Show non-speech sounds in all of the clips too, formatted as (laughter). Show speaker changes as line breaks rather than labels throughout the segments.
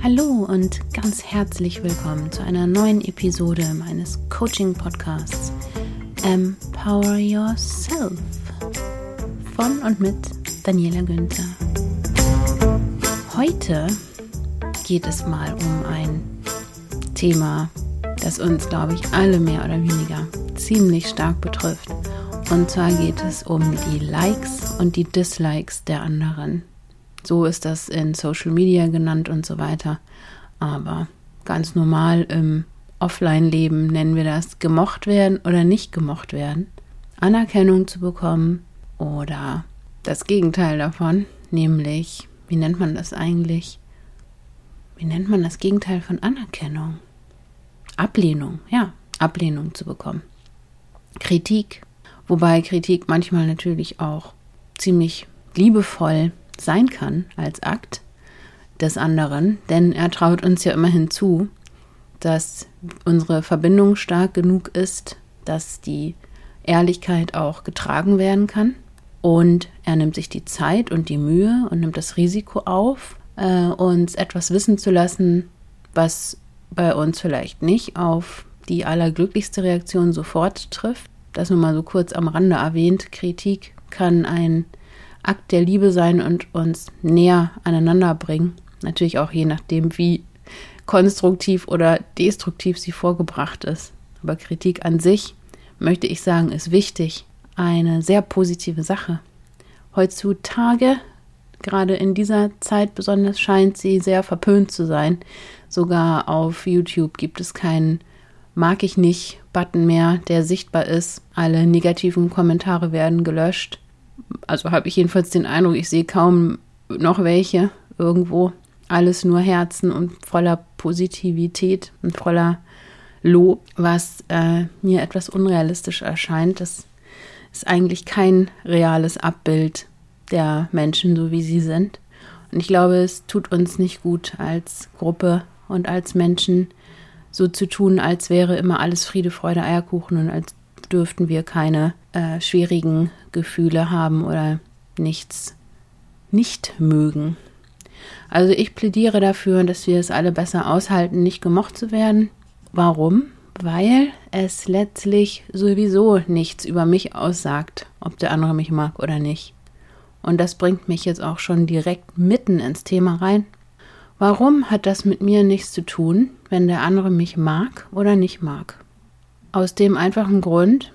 Hallo und ganz herzlich willkommen zu einer neuen Episode meines Coaching-Podcasts Empower Yourself von und mit Daniela Günther. Heute geht es mal um ein Thema, das uns, glaube ich, alle mehr oder weniger ziemlich stark betrifft. Und zwar geht es um die Likes und die Dislikes der anderen. So ist das in Social Media genannt und so weiter. Aber ganz normal im Offline-Leben nennen wir das gemocht werden oder nicht gemocht werden. Anerkennung zu bekommen oder das Gegenteil davon, nämlich, wie nennt man das eigentlich? Wie nennt man das Gegenteil von Anerkennung? Ablehnung, ja, Ablehnung zu bekommen. Kritik, wobei Kritik manchmal natürlich auch ziemlich liebevoll sein kann als Akt des anderen, denn er traut uns ja immerhin zu, dass unsere Verbindung stark genug ist, dass die Ehrlichkeit auch getragen werden kann. Und er nimmt sich die Zeit und die Mühe und nimmt das Risiko auf, äh, uns etwas wissen zu lassen, was bei uns vielleicht nicht auf die allerglücklichste Reaktion sofort trifft. Das nur mal so kurz am Rande erwähnt. Kritik kann ein Akt der Liebe sein und uns näher aneinander bringen. Natürlich auch je nachdem, wie konstruktiv oder destruktiv sie vorgebracht ist. Aber Kritik an sich, möchte ich sagen, ist wichtig. Eine sehr positive Sache. Heutzutage, gerade in dieser Zeit besonders, scheint sie sehr verpönt zu sein. Sogar auf YouTube gibt es keinen Mag ich nicht Button mehr, der sichtbar ist. Alle negativen Kommentare werden gelöscht also habe ich jedenfalls den Eindruck, ich sehe kaum noch welche irgendwo. Alles nur Herzen und voller Positivität und voller Lob, was äh, mir etwas unrealistisch erscheint. Das ist eigentlich kein reales Abbild der Menschen, so wie sie sind. Und ich glaube, es tut uns nicht gut als Gruppe und als Menschen so zu tun, als wäre immer alles Friede, Freude, Eierkuchen und als dürften wir keine äh, schwierigen Gefühle haben oder nichts nicht mögen. Also ich plädiere dafür, dass wir es alle besser aushalten, nicht gemocht zu werden. Warum? Weil es letztlich sowieso nichts über mich aussagt, ob der andere mich mag oder nicht. Und das bringt mich jetzt auch schon direkt mitten ins Thema rein. Warum hat das mit mir nichts zu tun, wenn der andere mich mag oder nicht mag? Aus dem einfachen Grund,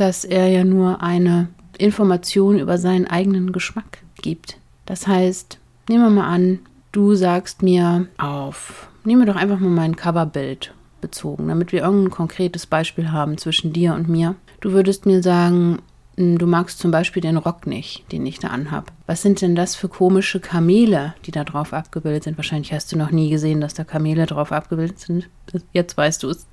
dass er ja nur eine Information über seinen eigenen Geschmack gibt. Das heißt, nehmen wir mal an, du sagst mir auf, nehmen wir doch einfach mal mein Coverbild bezogen, damit wir irgendein konkretes Beispiel haben zwischen dir und mir. Du würdest mir sagen, hm, du magst zum Beispiel den Rock nicht, den ich da anhab. Was sind denn das für komische Kamele, die da drauf abgebildet sind? Wahrscheinlich hast du noch nie gesehen, dass da Kamele drauf abgebildet sind. Jetzt weißt du es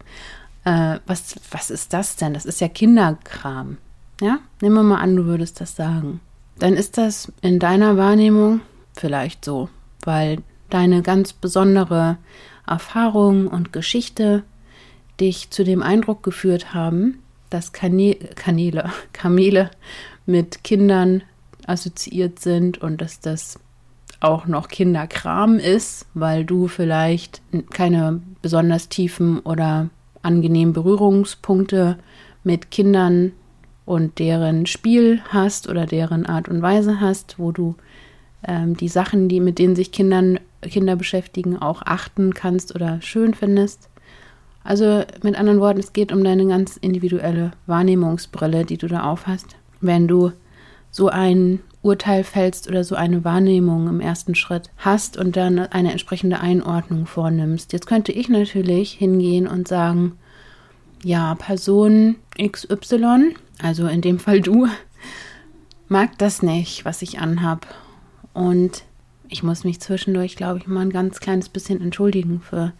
äh, was, was ist das denn? Das ist ja Kinderkram. Ja, nehmen wir mal an, du würdest das sagen. Dann ist das in deiner Wahrnehmung vielleicht so, weil deine ganz besondere Erfahrung und Geschichte dich zu dem Eindruck geführt haben, dass Kane Kanäle, (laughs) Kamele mit Kindern assoziiert sind und dass das auch noch Kinderkram ist, weil du vielleicht keine besonders tiefen oder angenehmen Berührungspunkte mit Kindern und deren Spiel hast oder deren Art und Weise hast, wo du ähm, die Sachen, die mit denen sich Kindern, Kinder beschäftigen, auch achten kannst oder schön findest. Also mit anderen Worten, es geht um deine ganz individuelle Wahrnehmungsbrille, die du da aufhast. Wenn du so ein Urteil fällst oder so eine Wahrnehmung im ersten Schritt hast und dann eine entsprechende Einordnung vornimmst. Jetzt könnte ich natürlich hingehen und sagen, ja, Person XY, also in dem Fall du, mag das nicht, was ich anhab. Und ich muss mich zwischendurch, glaube ich, mal ein ganz kleines bisschen entschuldigen für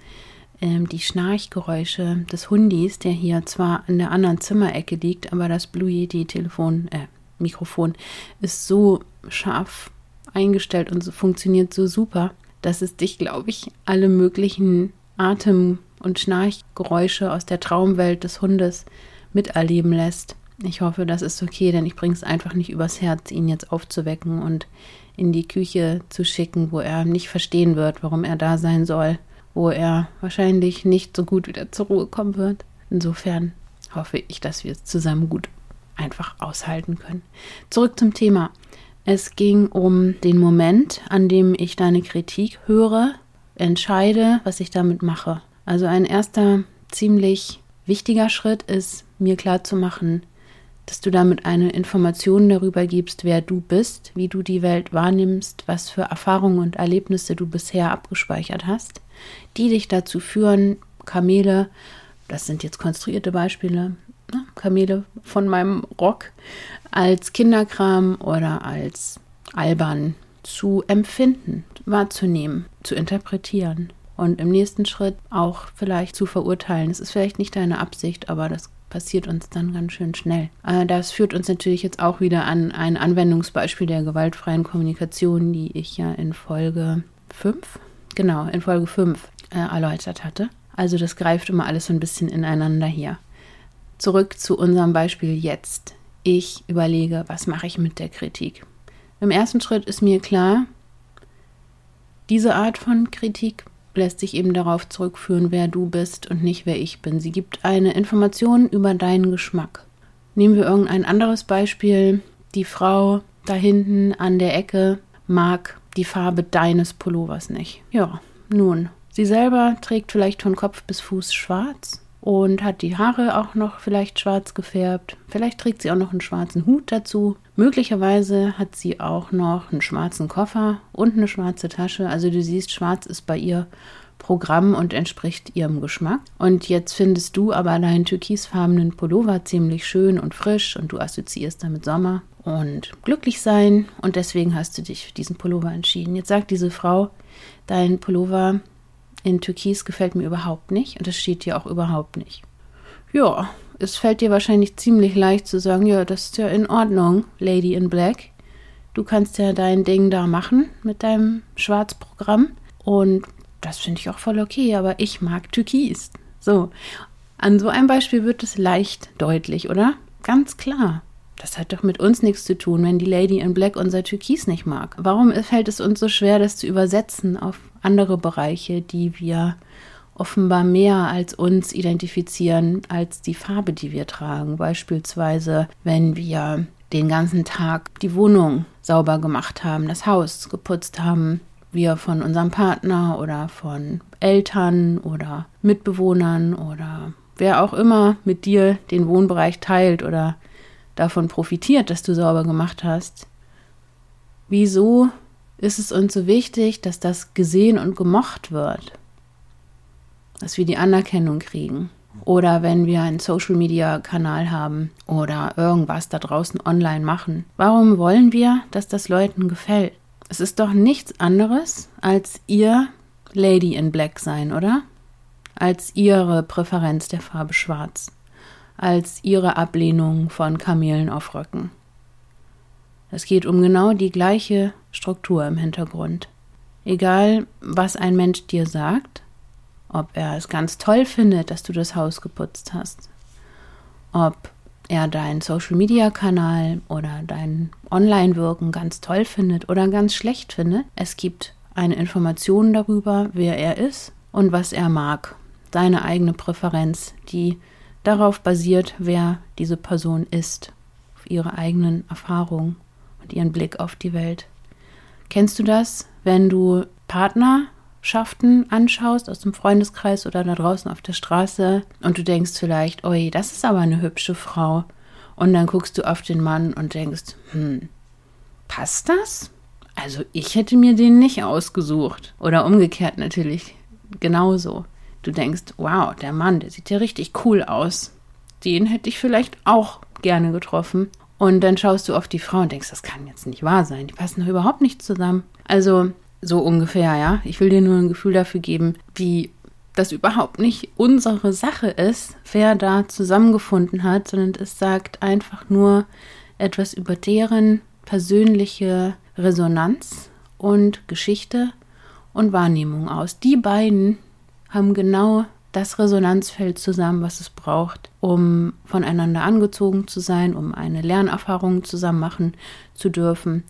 ähm, die Schnarchgeräusche des Hundis, der hier zwar in der anderen Zimmerecke liegt, aber das Blue Yeti Telefon, äh, Mikrofon ist so scharf eingestellt und so, funktioniert so super, dass es dich, glaube ich, alle möglichen Atem- und Schnarchgeräusche aus der Traumwelt des Hundes miterleben lässt. Ich hoffe, das ist okay, denn ich bringe es einfach nicht übers Herz, ihn jetzt aufzuwecken und in die Küche zu schicken, wo er nicht verstehen wird, warum er da sein soll, wo er wahrscheinlich nicht so gut wieder zur Ruhe kommen wird. Insofern hoffe ich, dass wir es zusammen gut einfach aushalten können. Zurück zum Thema. Es ging um den Moment, an dem ich deine Kritik höre, entscheide, was ich damit mache. Also ein erster ziemlich wichtiger Schritt ist, mir klar zu machen, dass du damit eine Information darüber gibst, wer du bist, wie du die Welt wahrnimmst, was für Erfahrungen und Erlebnisse du bisher abgespeichert hast, die dich dazu führen, Kamele, das sind jetzt konstruierte Beispiele, ne, Kamele von meinem Rock, als Kinderkram oder als albern zu empfinden, wahrzunehmen, zu interpretieren und im nächsten Schritt auch vielleicht zu verurteilen. Es ist vielleicht nicht deine Absicht, aber das passiert uns dann ganz schön schnell. Äh, das führt uns natürlich jetzt auch wieder an ein Anwendungsbeispiel der gewaltfreien Kommunikation, die ich ja in Folge 5, genau, in Folge 5 äh, erläutert hatte. Also das greift immer alles so ein bisschen ineinander hier. Zurück zu unserem Beispiel jetzt. Ich überlege, was mache ich mit der Kritik. Im ersten Schritt ist mir klar, diese Art von Kritik lässt sich eben darauf zurückführen, wer du bist und nicht wer ich bin. Sie gibt eine Information über deinen Geschmack. Nehmen wir irgendein anderes Beispiel. Die Frau da hinten an der Ecke mag die Farbe deines Pullovers nicht. Ja, nun. Sie selber trägt vielleicht von Kopf bis Fuß schwarz und hat die Haare auch noch vielleicht schwarz gefärbt. Vielleicht trägt sie auch noch einen schwarzen Hut dazu. Möglicherweise hat sie auch noch einen schwarzen Koffer und eine schwarze Tasche. Also du siehst, schwarz ist bei ihr Programm und entspricht ihrem Geschmack. Und jetzt findest du aber deinen türkisfarbenen Pullover ziemlich schön und frisch und du assoziierst damit Sommer und glücklich sein und deswegen hast du dich für diesen Pullover entschieden. Jetzt sagt diese Frau, dein Pullover in Türkis gefällt mir überhaupt nicht und das steht dir auch überhaupt nicht. Ja, es fällt dir wahrscheinlich ziemlich leicht zu sagen, ja, das ist ja in Ordnung, Lady in Black. Du kannst ja dein Ding da machen mit deinem Schwarzprogramm. Und das finde ich auch voll okay, aber ich mag Türkis. So, an so einem Beispiel wird es leicht deutlich, oder? Ganz klar. Das hat doch mit uns nichts zu tun, wenn die Lady in Black unser Türkis nicht mag. Warum fällt es uns so schwer, das zu übersetzen auf andere Bereiche, die wir offenbar mehr als uns identifizieren als die Farbe, die wir tragen. Beispielsweise, wenn wir den ganzen Tag die Wohnung sauber gemacht haben, das Haus geputzt haben, wir von unserem Partner oder von Eltern oder Mitbewohnern oder wer auch immer mit dir den Wohnbereich teilt oder davon profitiert, dass du sauber gemacht hast. Wieso ist es uns so wichtig, dass das gesehen und gemocht wird? dass wir die Anerkennung kriegen. Oder wenn wir einen Social-Media-Kanal haben oder irgendwas da draußen online machen. Warum wollen wir, dass das Leuten gefällt? Es ist doch nichts anderes als ihr Lady in Black sein, oder? Als ihre Präferenz der Farbe Schwarz. Als ihre Ablehnung von Kamelen auf Röcken. Es geht um genau die gleiche Struktur im Hintergrund. Egal, was ein Mensch dir sagt, ob er es ganz toll findet, dass du das Haus geputzt hast, ob er deinen Social-Media-Kanal oder dein Online-Wirken ganz toll findet oder ganz schlecht findet. Es gibt eine Information darüber, wer er ist und was er mag. Seine eigene Präferenz, die darauf basiert, wer diese Person ist, auf ihre eigenen Erfahrungen und ihren Blick auf die Welt. Kennst du das, wenn du Partner Schaften anschaust aus dem Freundeskreis oder da draußen auf der Straße und du denkst vielleicht, oi, das ist aber eine hübsche Frau. Und dann guckst du auf den Mann und denkst, hm, passt das? Also ich hätte mir den nicht ausgesucht. Oder umgekehrt natürlich genauso. Du denkst, wow, der Mann, der sieht ja richtig cool aus. Den hätte ich vielleicht auch gerne getroffen. Und dann schaust du auf die Frau und denkst, das kann jetzt nicht wahr sein. Die passen doch überhaupt nicht zusammen. Also so ungefähr, ja. Ich will dir nur ein Gefühl dafür geben, wie das überhaupt nicht unsere Sache ist, wer da zusammengefunden hat, sondern es sagt einfach nur etwas über deren persönliche Resonanz und Geschichte und Wahrnehmung aus. Die beiden haben genau das Resonanzfeld zusammen, was es braucht, um voneinander angezogen zu sein, um eine Lernerfahrung zusammen machen zu dürfen.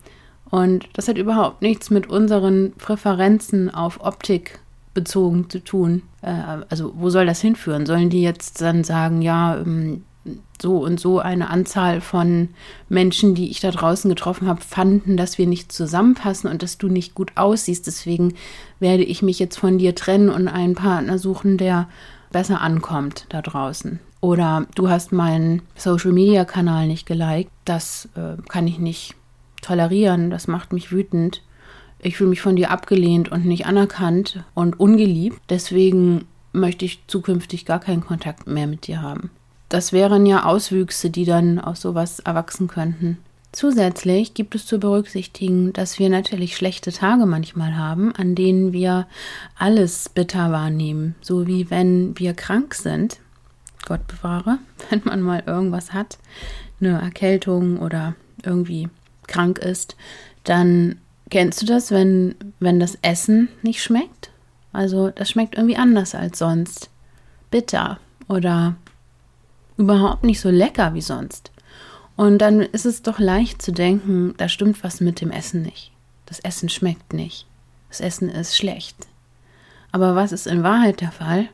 Und das hat überhaupt nichts mit unseren Präferenzen auf Optik bezogen zu tun. Äh, also wo soll das hinführen? Sollen die jetzt dann sagen, ja, ähm, so und so eine Anzahl von Menschen, die ich da draußen getroffen habe, fanden, dass wir nicht zusammenpassen und dass du nicht gut aussiehst. Deswegen werde ich mich jetzt von dir trennen und einen Partner suchen, der besser ankommt da draußen. Oder du hast meinen Social-Media-Kanal nicht geliked. Das äh, kann ich nicht tolerieren. Das macht mich wütend. Ich fühle mich von dir abgelehnt und nicht anerkannt und ungeliebt. Deswegen möchte ich zukünftig gar keinen Kontakt mehr mit dir haben. Das wären ja Auswüchse, die dann aus sowas erwachsen könnten. Zusätzlich gibt es zu berücksichtigen, dass wir natürlich schlechte Tage manchmal haben, an denen wir alles bitter wahrnehmen, so wie wenn wir krank sind. Gott bewahre, (laughs) wenn man mal irgendwas hat, eine Erkältung oder irgendwie krank ist, dann kennst du das, wenn, wenn das Essen nicht schmeckt? Also das schmeckt irgendwie anders als sonst. Bitter oder überhaupt nicht so lecker wie sonst. Und dann ist es doch leicht zu denken, da stimmt was mit dem Essen nicht. Das Essen schmeckt nicht. Das Essen ist schlecht. Aber was ist in Wahrheit der Fall?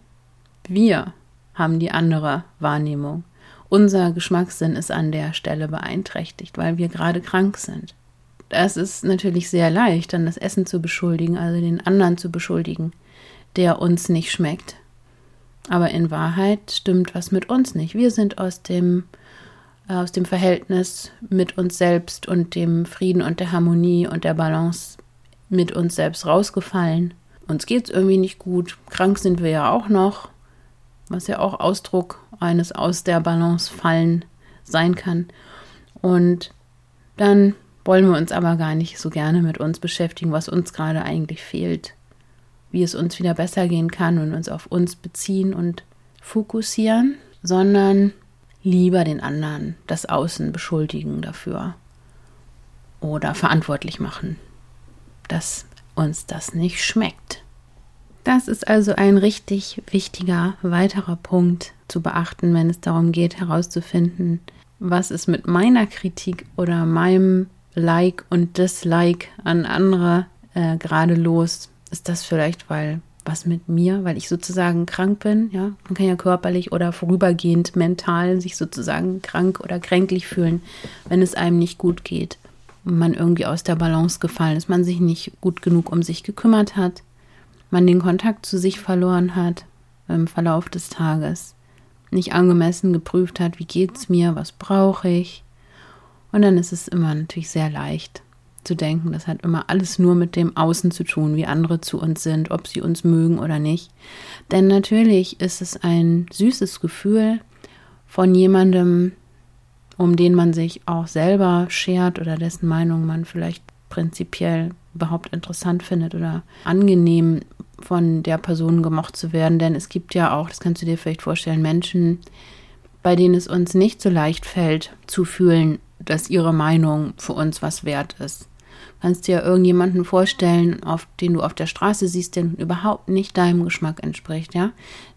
Wir haben die andere Wahrnehmung. Unser Geschmackssinn ist an der Stelle beeinträchtigt, weil wir gerade krank sind. Es ist natürlich sehr leicht, dann das Essen zu beschuldigen, also den anderen zu beschuldigen, der uns nicht schmeckt. Aber in Wahrheit stimmt was mit uns nicht. Wir sind aus dem, äh, aus dem Verhältnis mit uns selbst und dem Frieden und der Harmonie und der Balance mit uns selbst rausgefallen. Uns geht es irgendwie nicht gut. Krank sind wir ja auch noch, was ja auch Ausdruck eines aus der Balance fallen sein kann. Und dann wollen wir uns aber gar nicht so gerne mit uns beschäftigen, was uns gerade eigentlich fehlt wie es uns wieder besser gehen kann und uns auf uns beziehen und fokussieren, sondern lieber den anderen, das Außen beschuldigen dafür oder verantwortlich machen, dass uns das nicht schmeckt. Das ist also ein richtig wichtiger weiterer Punkt zu beachten, wenn es darum geht herauszufinden, was ist mit meiner Kritik oder meinem Like und Dislike an andere äh, gerade los, ist das vielleicht, weil was mit mir, weil ich sozusagen krank bin, ja. Man kann ja körperlich oder vorübergehend mental sich sozusagen krank oder kränklich fühlen, wenn es einem nicht gut geht man irgendwie aus der Balance gefallen ist, man sich nicht gut genug um sich gekümmert hat, man den Kontakt zu sich verloren hat im Verlauf des Tages, nicht angemessen geprüft hat, wie geht's mir, was brauche ich. Und dann ist es immer natürlich sehr leicht, zu denken. Das hat immer alles nur mit dem Außen zu tun, wie andere zu uns sind, ob sie uns mögen oder nicht. Denn natürlich ist es ein süßes Gefühl von jemandem, um den man sich auch selber schert oder dessen Meinung man vielleicht prinzipiell überhaupt interessant findet oder angenehm von der Person gemocht zu werden. Denn es gibt ja auch, das kannst du dir vielleicht vorstellen, Menschen, bei denen es uns nicht so leicht fällt zu fühlen, dass ihre Meinung für uns was wert ist kannst dir irgendjemanden vorstellen, auf den du auf der Straße siehst, der überhaupt nicht deinem Geschmack entspricht, ja,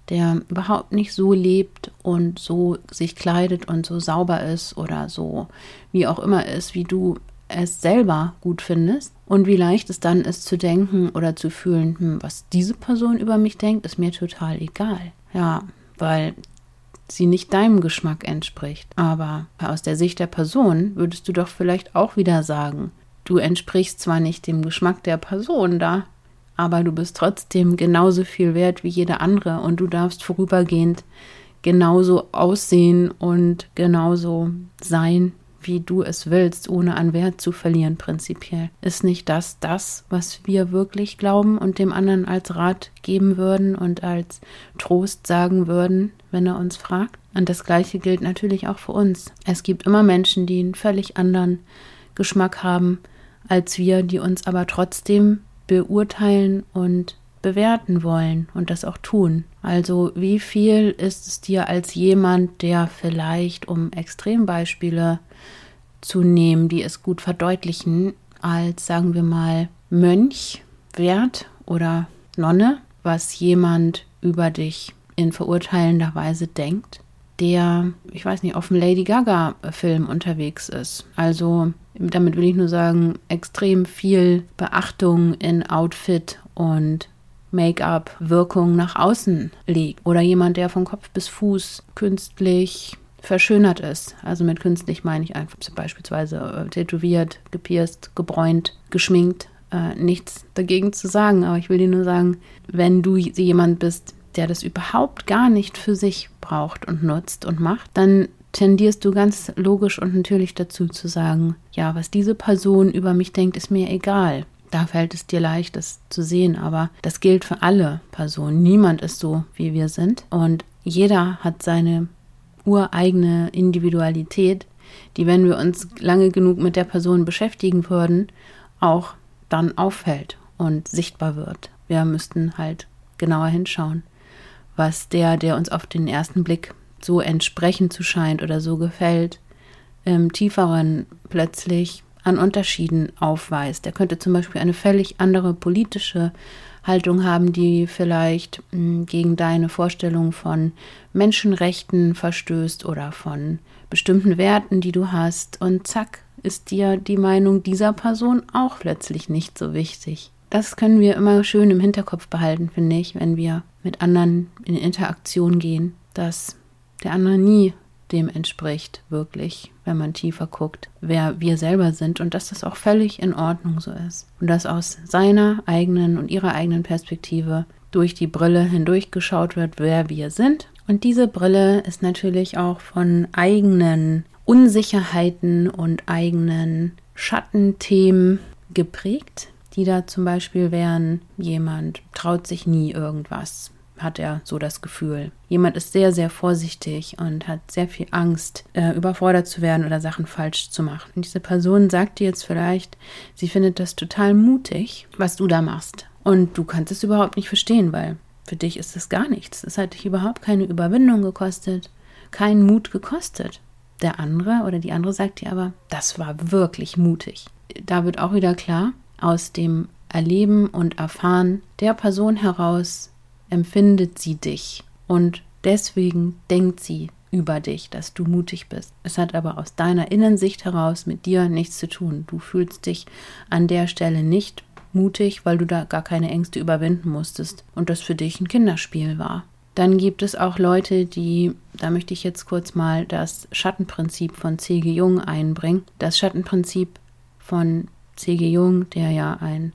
der überhaupt nicht so lebt und so sich kleidet und so sauber ist oder so wie auch immer ist, wie du es selber gut findest und wie leicht es dann ist zu denken oder zu fühlen, hm, was diese Person über mich denkt, ist mir total egal. Ja, weil sie nicht deinem Geschmack entspricht. Aber aus der Sicht der Person würdest du doch vielleicht auch wieder sagen, Du entsprichst zwar nicht dem Geschmack der Person da, aber du bist trotzdem genauso viel wert wie jeder andere und du darfst vorübergehend genauso aussehen und genauso sein, wie du es willst, ohne an Wert zu verlieren, prinzipiell. Ist nicht das das, was wir wirklich glauben und dem anderen als Rat geben würden und als Trost sagen würden, wenn er uns fragt? Und das Gleiche gilt natürlich auch für uns. Es gibt immer Menschen, die einen völlig anderen Geschmack haben als wir, die uns aber trotzdem beurteilen und bewerten wollen und das auch tun. Also wie viel ist es dir als jemand, der vielleicht, um Extrembeispiele zu nehmen, die es gut verdeutlichen, als sagen wir mal Mönch wert oder Nonne, was jemand über dich in verurteilender Weise denkt, der, ich weiß nicht, auf dem Lady Gaga-Film unterwegs ist. Also damit will ich nur sagen, extrem viel Beachtung in Outfit und Make-up-Wirkung nach außen legt. Oder jemand, der von Kopf bis Fuß künstlich verschönert ist. Also mit künstlich meine ich einfach beispielsweise äh, tätowiert, gepierst, gebräunt, geschminkt. Äh, nichts dagegen zu sagen, aber ich will dir nur sagen, wenn du jemand bist, der das überhaupt gar nicht für sich braucht und nutzt und macht, dann tendierst du ganz logisch und natürlich dazu zu sagen, ja, was diese Person über mich denkt, ist mir egal. Da fällt es dir leicht, das zu sehen, aber das gilt für alle Personen. Niemand ist so, wie wir sind und jeder hat seine ureigene Individualität, die, wenn wir uns lange genug mit der Person beschäftigen würden, auch dann auffällt und sichtbar wird. Wir müssten halt genauer hinschauen was der, der uns auf den ersten Blick so entsprechend zu scheint oder so gefällt, im tieferen plötzlich an Unterschieden aufweist. Er könnte zum Beispiel eine völlig andere politische Haltung haben, die vielleicht hm, gegen deine Vorstellung von Menschenrechten verstößt oder von bestimmten Werten, die du hast. Und zack, ist dir die Meinung dieser Person auch plötzlich nicht so wichtig das können wir immer schön im Hinterkopf behalten, finde ich, wenn wir mit anderen in Interaktion gehen, dass der andere nie dem entspricht, wirklich, wenn man tiefer guckt, wer wir selber sind und dass das auch völlig in Ordnung so ist. Und dass aus seiner eigenen und ihrer eigenen Perspektive durch die Brille hindurchgeschaut wird, wer wir sind. Und diese Brille ist natürlich auch von eigenen Unsicherheiten und eigenen Schattenthemen geprägt, die da zum Beispiel wären, jemand traut sich nie irgendwas, hat er so das Gefühl. Jemand ist sehr, sehr vorsichtig und hat sehr viel Angst, äh, überfordert zu werden oder Sachen falsch zu machen. Und diese Person sagt dir jetzt vielleicht, sie findet das total mutig, was du da machst. Und du kannst es überhaupt nicht verstehen, weil für dich ist das gar nichts. Es hat dich überhaupt keine Überwindung gekostet, keinen Mut gekostet. Der andere oder die andere sagt dir aber, das war wirklich mutig. Da wird auch wieder klar, aus dem Erleben und Erfahren der Person heraus empfindet sie dich und deswegen denkt sie über dich, dass du mutig bist. Es hat aber aus deiner Innensicht heraus mit dir nichts zu tun. Du fühlst dich an der Stelle nicht mutig, weil du da gar keine Ängste überwinden musstest und das für dich ein Kinderspiel war. Dann gibt es auch Leute, die, da möchte ich jetzt kurz mal das Schattenprinzip von C.G. Jung einbringen. Das Schattenprinzip von C.G. Jung, der ja ein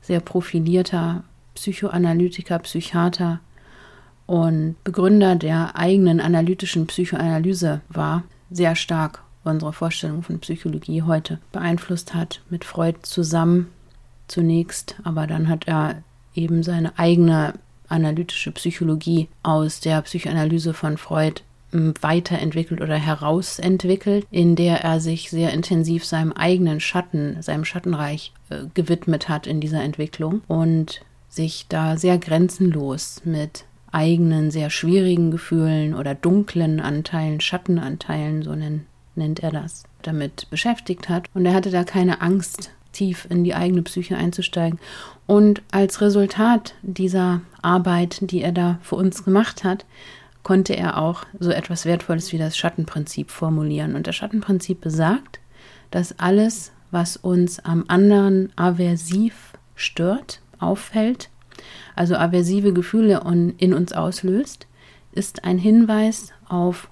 sehr profilierter Psychoanalytiker, Psychiater und Begründer der eigenen analytischen Psychoanalyse war, sehr stark unsere Vorstellung von Psychologie heute beeinflusst hat, mit Freud zusammen zunächst, aber dann hat er eben seine eigene analytische Psychologie aus der Psychoanalyse von Freud weiterentwickelt oder herausentwickelt, in der er sich sehr intensiv seinem eigenen Schatten, seinem Schattenreich äh, gewidmet hat in dieser Entwicklung und sich da sehr grenzenlos mit eigenen, sehr schwierigen Gefühlen oder dunklen Anteilen, Schattenanteilen, so nennt, nennt er das, damit beschäftigt hat. Und er hatte da keine Angst, tief in die eigene Psyche einzusteigen. Und als Resultat dieser Arbeit, die er da für uns gemacht hat, konnte er auch so etwas Wertvolles wie das Schattenprinzip formulieren. Und das Schattenprinzip besagt, dass alles, was uns am anderen aversiv stört, auffällt, also aversive Gefühle in uns auslöst, ist ein Hinweis auf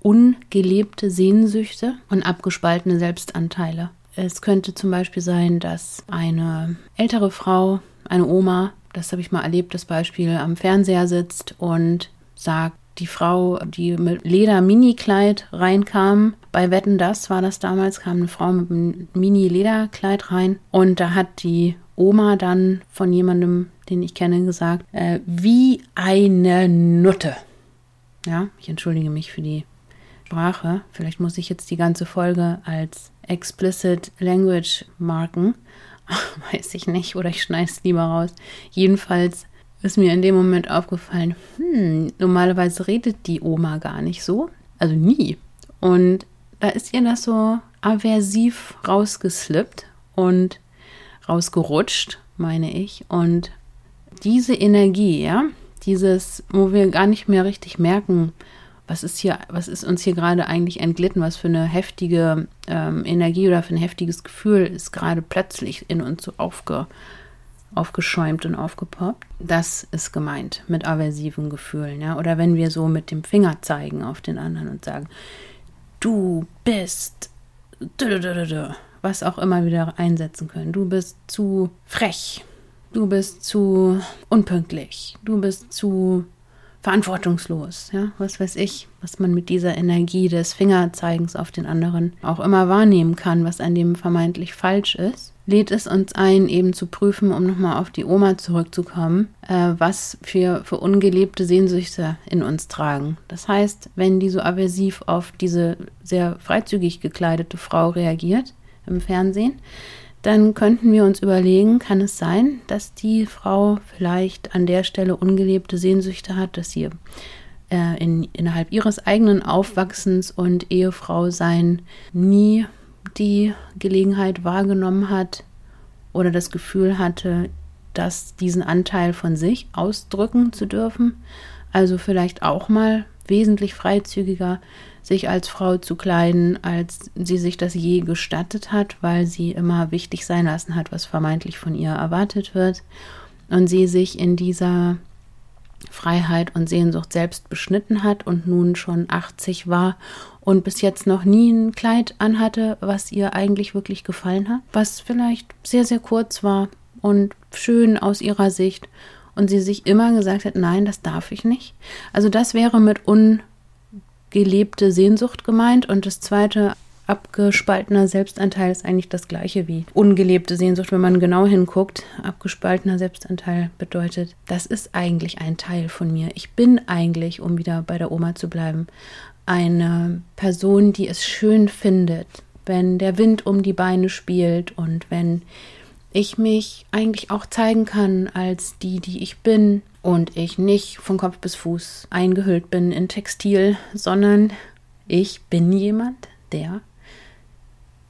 ungelebte Sehnsüchte und abgespaltene Selbstanteile. Es könnte zum Beispiel sein, dass eine ältere Frau, eine Oma, das habe ich mal erlebt, das Beispiel, am Fernseher sitzt und sagt die Frau, die mit Leder-Mini-Kleid reinkam. Bei Wetten, das war das damals, kam eine Frau mit einem Mini-Lederkleid rein. Und da hat die Oma dann von jemandem, den ich kenne, gesagt, äh, wie eine Nutte. Ja, ich entschuldige mich für die Sprache. Vielleicht muss ich jetzt die ganze Folge als explicit language marken. (laughs) Weiß ich nicht, oder ich schneide es lieber raus. Jedenfalls ist mir in dem Moment aufgefallen, hm, normalerweise redet die Oma gar nicht so, also nie. Und da ist ihr das so aversiv rausgeslippt und rausgerutscht, meine ich. Und diese Energie, ja, Dieses, wo wir gar nicht mehr richtig merken, was ist hier, was ist uns hier gerade eigentlich entglitten, was für eine heftige ähm, Energie oder für ein heftiges Gefühl ist gerade plötzlich in uns so aufge, aufgeschäumt und aufgepoppt. Das ist gemeint mit aversiven Gefühlen, ja. Oder wenn wir so mit dem Finger zeigen auf den anderen und sagen, du bist was auch immer wieder einsetzen können. Du bist zu frech. Du bist zu unpünktlich. Du bist zu verantwortungslos, ja, was weiß ich, was man mit dieser Energie des Fingerzeigens auf den anderen auch immer wahrnehmen kann, was an dem vermeintlich falsch ist, lädt es uns ein, eben zu prüfen, um nochmal auf die Oma zurückzukommen, äh, was für, für ungelebte Sehnsüchte in uns tragen. Das heißt, wenn die so aversiv auf diese sehr freizügig gekleidete Frau reagiert im Fernsehen, dann könnten wir uns überlegen, kann es sein, dass die Frau vielleicht an der Stelle ungelebte Sehnsüchte hat, dass sie äh, in, innerhalb ihres eigenen Aufwachsens und Ehefrau sein nie die Gelegenheit wahrgenommen hat oder das Gefühl hatte, dass diesen Anteil von sich ausdrücken zu dürfen. Also vielleicht auch mal wesentlich freizügiger sich als Frau zu kleiden, als sie sich das je gestattet hat, weil sie immer wichtig sein lassen hat, was vermeintlich von ihr erwartet wird. Und sie sich in dieser Freiheit und Sehnsucht selbst beschnitten hat und nun schon 80 war und bis jetzt noch nie ein Kleid anhatte, was ihr eigentlich wirklich gefallen hat, was vielleicht sehr, sehr kurz war und schön aus ihrer Sicht und sie sich immer gesagt hat, nein, das darf ich nicht. Also das wäre mit un gelebte Sehnsucht gemeint und das zweite abgespaltener Selbstanteil ist eigentlich das gleiche wie ungelebte Sehnsucht, wenn man genau hinguckt. Abgespaltener Selbstanteil bedeutet, das ist eigentlich ein Teil von mir. Ich bin eigentlich, um wieder bei der Oma zu bleiben, eine Person, die es schön findet, wenn der Wind um die Beine spielt und wenn ich mich eigentlich auch zeigen kann als die, die ich bin und ich nicht von Kopf bis Fuß eingehüllt bin in Textil, sondern ich bin jemand, der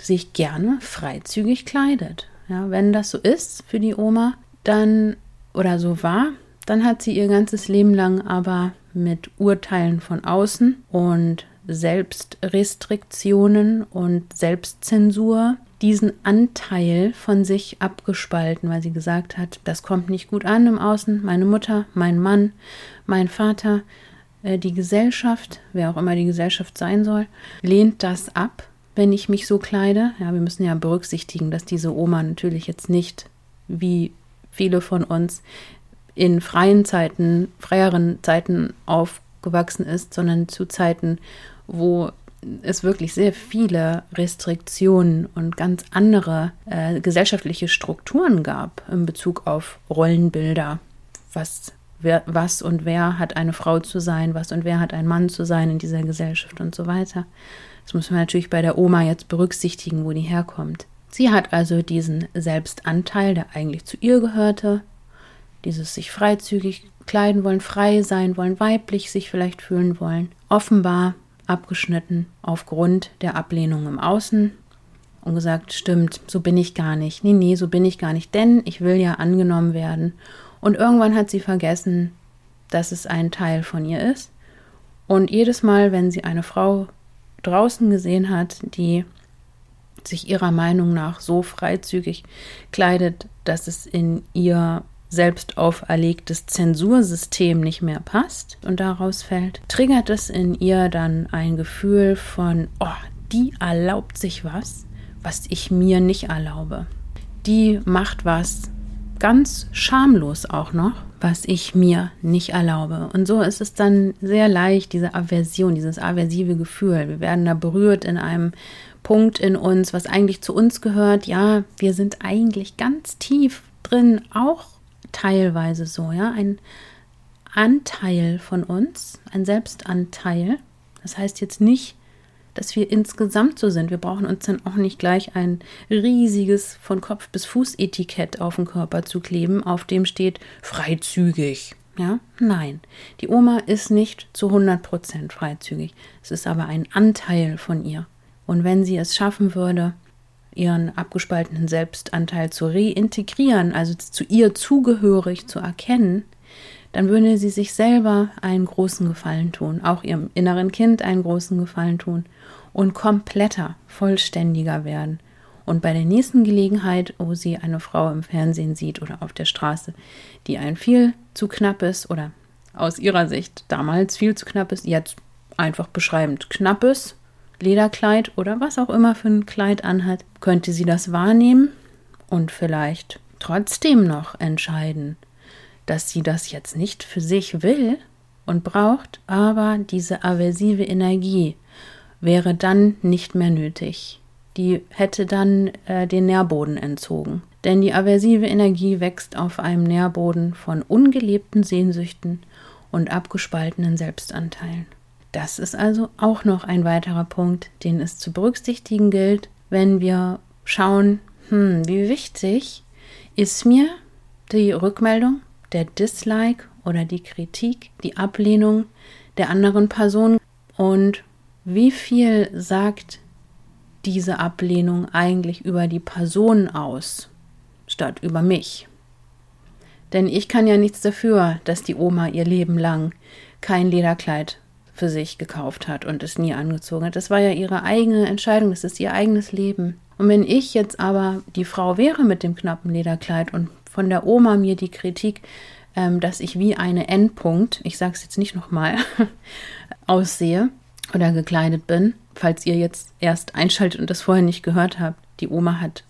sich gerne freizügig kleidet. Ja, wenn das so ist für die Oma, dann oder so war, dann hat sie ihr ganzes Leben lang aber mit Urteilen von außen und Selbstrestriktionen und Selbstzensur diesen Anteil von sich abgespalten, weil sie gesagt hat, das kommt nicht gut an im Außen, meine Mutter, mein Mann, mein Vater, äh, die Gesellschaft, wer auch immer die Gesellschaft sein soll, lehnt das ab, wenn ich mich so kleide. Ja, wir müssen ja berücksichtigen, dass diese Oma natürlich jetzt nicht wie viele von uns in freien Zeiten, freieren Zeiten aufgewachsen ist, sondern zu Zeiten, wo es wirklich sehr viele Restriktionen und ganz andere äh, gesellschaftliche Strukturen gab in Bezug auf Rollenbilder. Was, wer, was und wer hat eine Frau zu sein, was und wer hat ein Mann zu sein in dieser Gesellschaft und so weiter. Das muss man natürlich bei der Oma jetzt berücksichtigen, wo die herkommt. Sie hat also diesen Selbstanteil, der eigentlich zu ihr gehörte, dieses sich freizügig kleiden wollen, frei sein wollen, weiblich sich vielleicht fühlen wollen, offenbar abgeschnitten aufgrund der Ablehnung im Außen und gesagt, stimmt, so bin ich gar nicht. Nee, nee, so bin ich gar nicht, denn ich will ja angenommen werden. Und irgendwann hat sie vergessen, dass es ein Teil von ihr ist. Und jedes Mal, wenn sie eine Frau draußen gesehen hat, die sich ihrer Meinung nach so freizügig kleidet, dass es in ihr selbst auferlegtes Zensursystem nicht mehr passt und daraus fällt, triggert es in ihr dann ein Gefühl von, oh, die erlaubt sich was, was ich mir nicht erlaube. Die macht was ganz schamlos auch noch, was ich mir nicht erlaube. Und so ist es dann sehr leicht, diese Aversion, dieses aversive Gefühl. Wir werden da berührt in einem Punkt in uns, was eigentlich zu uns gehört. Ja, wir sind eigentlich ganz tief drin auch teilweise so, ja, ein Anteil von uns, ein Selbstanteil. Das heißt jetzt nicht, dass wir insgesamt so sind. Wir brauchen uns dann auch nicht gleich ein riesiges von Kopf bis Fuß Etikett auf den Körper zu kleben, auf dem steht freizügig. Ja, nein. Die Oma ist nicht zu 100% freizügig. Es ist aber ein Anteil von ihr. Und wenn sie es schaffen würde, ihren abgespaltenen Selbstanteil zu reintegrieren, also zu ihr zugehörig zu erkennen, dann würde sie sich selber einen großen Gefallen tun, auch ihrem inneren Kind einen großen Gefallen tun und kompletter, vollständiger werden. Und bei der nächsten Gelegenheit, wo sie eine Frau im Fernsehen sieht oder auf der Straße, die ein viel zu knappes oder aus ihrer Sicht damals viel zu knappes, jetzt einfach beschreibend knappes Lederkleid oder was auch immer für ein Kleid anhat, könnte sie das wahrnehmen und vielleicht trotzdem noch entscheiden, dass sie das jetzt nicht für sich will und braucht, aber diese aversive Energie wäre dann nicht mehr nötig. Die hätte dann äh, den Nährboden entzogen. Denn die aversive Energie wächst auf einem Nährboden von ungelebten Sehnsüchten und abgespaltenen Selbstanteilen. Das ist also auch noch ein weiterer Punkt, den es zu berücksichtigen gilt, wenn wir schauen, hm, wie wichtig ist mir die Rückmeldung, der Dislike oder die Kritik, die Ablehnung der anderen Person und wie viel sagt diese Ablehnung eigentlich über die Person aus, statt über mich? Denn ich kann ja nichts dafür, dass die Oma ihr Leben lang kein Lederkleid für sich gekauft hat und es nie angezogen hat. Das war ja ihre eigene Entscheidung, das ist ihr eigenes Leben. Und wenn ich jetzt aber die Frau wäre mit dem knappen Lederkleid und von der Oma mir die Kritik, ähm, dass ich wie eine Endpunkt, ich sage es jetzt nicht nochmal, (laughs) aussehe oder gekleidet bin, falls ihr jetzt erst einschaltet und das vorher nicht gehört habt, die Oma hat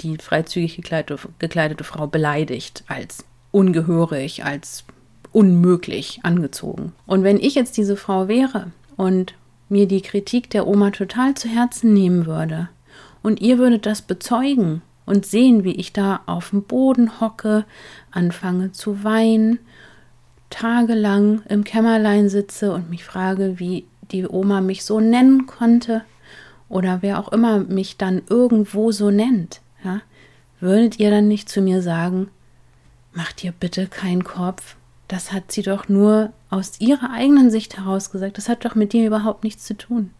die freizügig gekleidete, gekleidete Frau beleidigt als ungehörig, als unmöglich angezogen. Und wenn ich jetzt diese Frau wäre und mir die Kritik der Oma total zu Herzen nehmen würde und ihr würdet das bezeugen und sehen, wie ich da auf dem Boden hocke, anfange zu weinen, tagelang im Kämmerlein sitze und mich frage, wie die Oma mich so nennen konnte oder wer auch immer mich dann irgendwo so nennt, ja, würdet ihr dann nicht zu mir sagen, mach dir bitte keinen Kopf, das hat sie doch nur aus ihrer eigenen Sicht heraus gesagt. Das hat doch mit dir überhaupt nichts zu tun.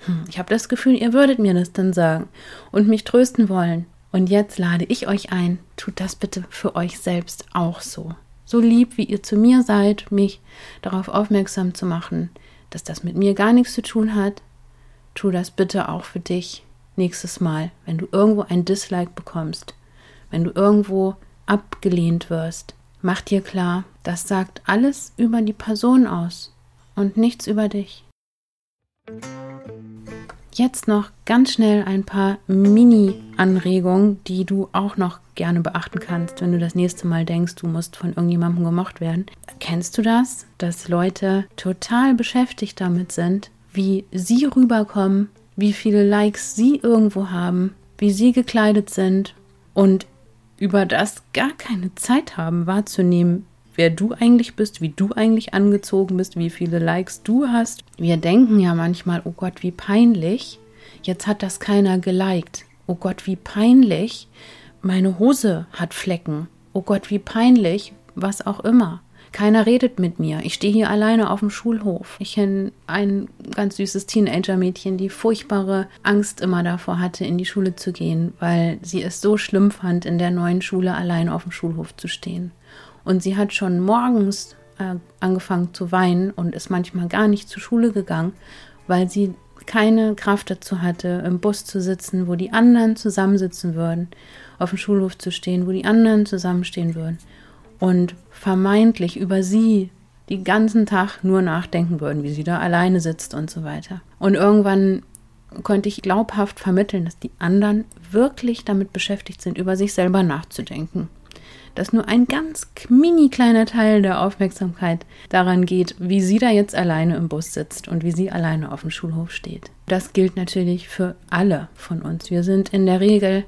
Hm, ich habe das Gefühl, ihr würdet mir das dann sagen und mich trösten wollen. Und jetzt lade ich euch ein, tut das bitte für euch selbst auch so. So lieb, wie ihr zu mir seid, mich darauf aufmerksam zu machen, dass das mit mir gar nichts zu tun hat, tu das bitte auch für dich nächstes Mal, wenn du irgendwo ein Dislike bekommst, wenn du irgendwo abgelehnt wirst, Mach dir klar, das sagt alles über die Person aus und nichts über dich. Jetzt noch ganz schnell ein paar Mini-Anregungen, die du auch noch gerne beachten kannst, wenn du das nächste Mal denkst, du musst von irgendjemandem gemocht werden. Kennst du das, dass Leute total beschäftigt damit sind, wie sie rüberkommen, wie viele Likes sie irgendwo haben, wie sie gekleidet sind und über das gar keine Zeit haben wahrzunehmen, wer du eigentlich bist, wie du eigentlich angezogen bist, wie viele Likes du hast. Wir denken ja manchmal, oh Gott, wie peinlich, jetzt hat das keiner geliked. Oh Gott, wie peinlich, meine Hose hat Flecken. Oh Gott, wie peinlich, was auch immer. Keiner redet mit mir. Ich stehe hier alleine auf dem Schulhof. Ich kenne ein ganz süßes Teenager-Mädchen, die furchtbare Angst immer davor hatte, in die Schule zu gehen, weil sie es so schlimm fand, in der neuen Schule alleine auf dem Schulhof zu stehen. Und sie hat schon morgens äh, angefangen zu weinen und ist manchmal gar nicht zur Schule gegangen, weil sie keine Kraft dazu hatte, im Bus zu sitzen, wo die anderen zusammensitzen würden, auf dem Schulhof zu stehen, wo die anderen zusammenstehen würden und vermeintlich über sie den ganzen Tag nur nachdenken würden, wie sie da alleine sitzt und so weiter. Und irgendwann konnte ich glaubhaft vermitteln, dass die anderen wirklich damit beschäftigt sind, über sich selber nachzudenken. Dass nur ein ganz mini kleiner Teil der Aufmerksamkeit daran geht, wie sie da jetzt alleine im Bus sitzt und wie sie alleine auf dem Schulhof steht. Das gilt natürlich für alle von uns. Wir sind in der Regel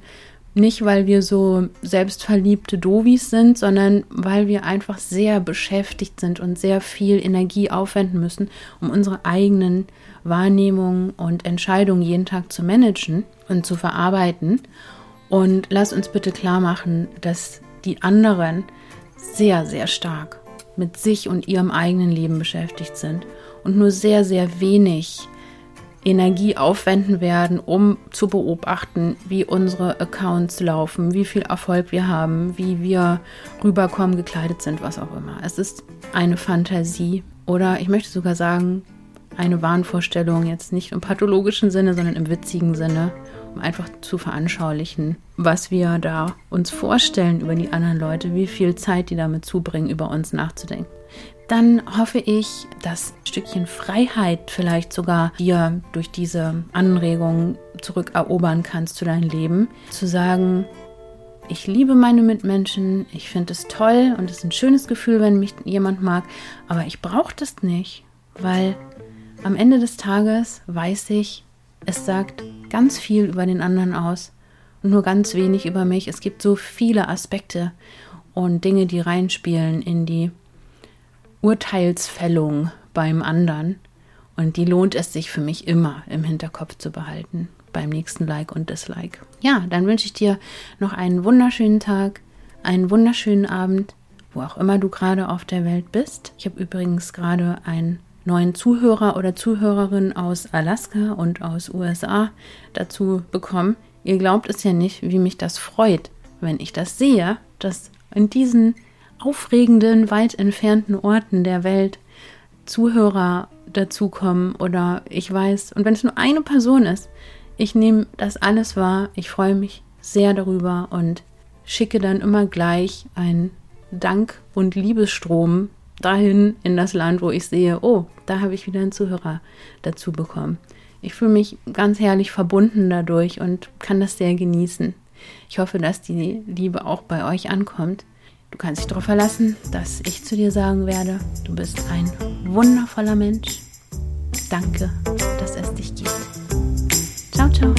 nicht, weil wir so selbstverliebte Dovis sind, sondern weil wir einfach sehr beschäftigt sind und sehr viel Energie aufwenden müssen, um unsere eigenen Wahrnehmungen und Entscheidungen jeden Tag zu managen und zu verarbeiten. Und lass uns bitte klar machen, dass die anderen sehr, sehr stark mit sich und ihrem eigenen Leben beschäftigt sind und nur sehr, sehr wenig Energie aufwenden werden, um zu beobachten, wie unsere Accounts laufen, wie viel Erfolg wir haben, wie wir rüberkommen, gekleidet sind, was auch immer. Es ist eine Fantasie oder ich möchte sogar sagen, eine Wahnvorstellung, jetzt nicht im pathologischen Sinne, sondern im witzigen Sinne, um einfach zu veranschaulichen, was wir da uns vorstellen über die anderen Leute, wie viel Zeit die damit zubringen, über uns nachzudenken dann hoffe ich, dass ein Stückchen Freiheit vielleicht sogar dir durch diese Anregung zurückerobern kannst zu deinem Leben. Zu sagen, ich liebe meine Mitmenschen, ich finde es toll und es ist ein schönes Gefühl, wenn mich jemand mag, aber ich brauche das nicht, weil am Ende des Tages weiß ich, es sagt ganz viel über den anderen aus nur ganz wenig über mich. Es gibt so viele Aspekte und Dinge, die reinspielen in die Urteilsfällung beim anderen. Und die lohnt es sich für mich immer im Hinterkopf zu behalten beim nächsten Like und Dislike. Ja, dann wünsche ich dir noch einen wunderschönen Tag, einen wunderschönen Abend, wo auch immer du gerade auf der Welt bist. Ich habe übrigens gerade einen neuen Zuhörer oder Zuhörerin aus Alaska und aus USA dazu bekommen. Ihr glaubt es ja nicht, wie mich das freut, wenn ich das sehe, dass in diesen aufregenden, weit entfernten Orten der Welt Zuhörer dazukommen oder ich weiß, und wenn es nur eine Person ist, ich nehme das alles wahr, ich freue mich sehr darüber und schicke dann immer gleich einen Dank- und Liebesstrom dahin in das Land, wo ich sehe, oh, da habe ich wieder einen Zuhörer dazu bekommen. Ich fühle mich ganz herrlich verbunden dadurch und kann das sehr genießen. Ich hoffe, dass die Liebe auch bei euch ankommt. Du kannst dich darauf verlassen, dass ich zu dir sagen werde, du bist ein wundervoller Mensch. Danke, dass es dich gibt. Ciao, ciao.